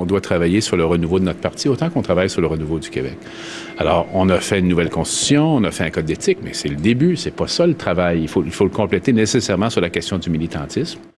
On doit travailler sur le renouveau de notre parti autant qu'on travaille sur le renouveau du Québec. Alors, on a fait une nouvelle constitution, on a fait un code d'éthique, mais c'est le début, c'est pas ça le travail. Il faut, il faut le compléter nécessairement sur la question du militantisme.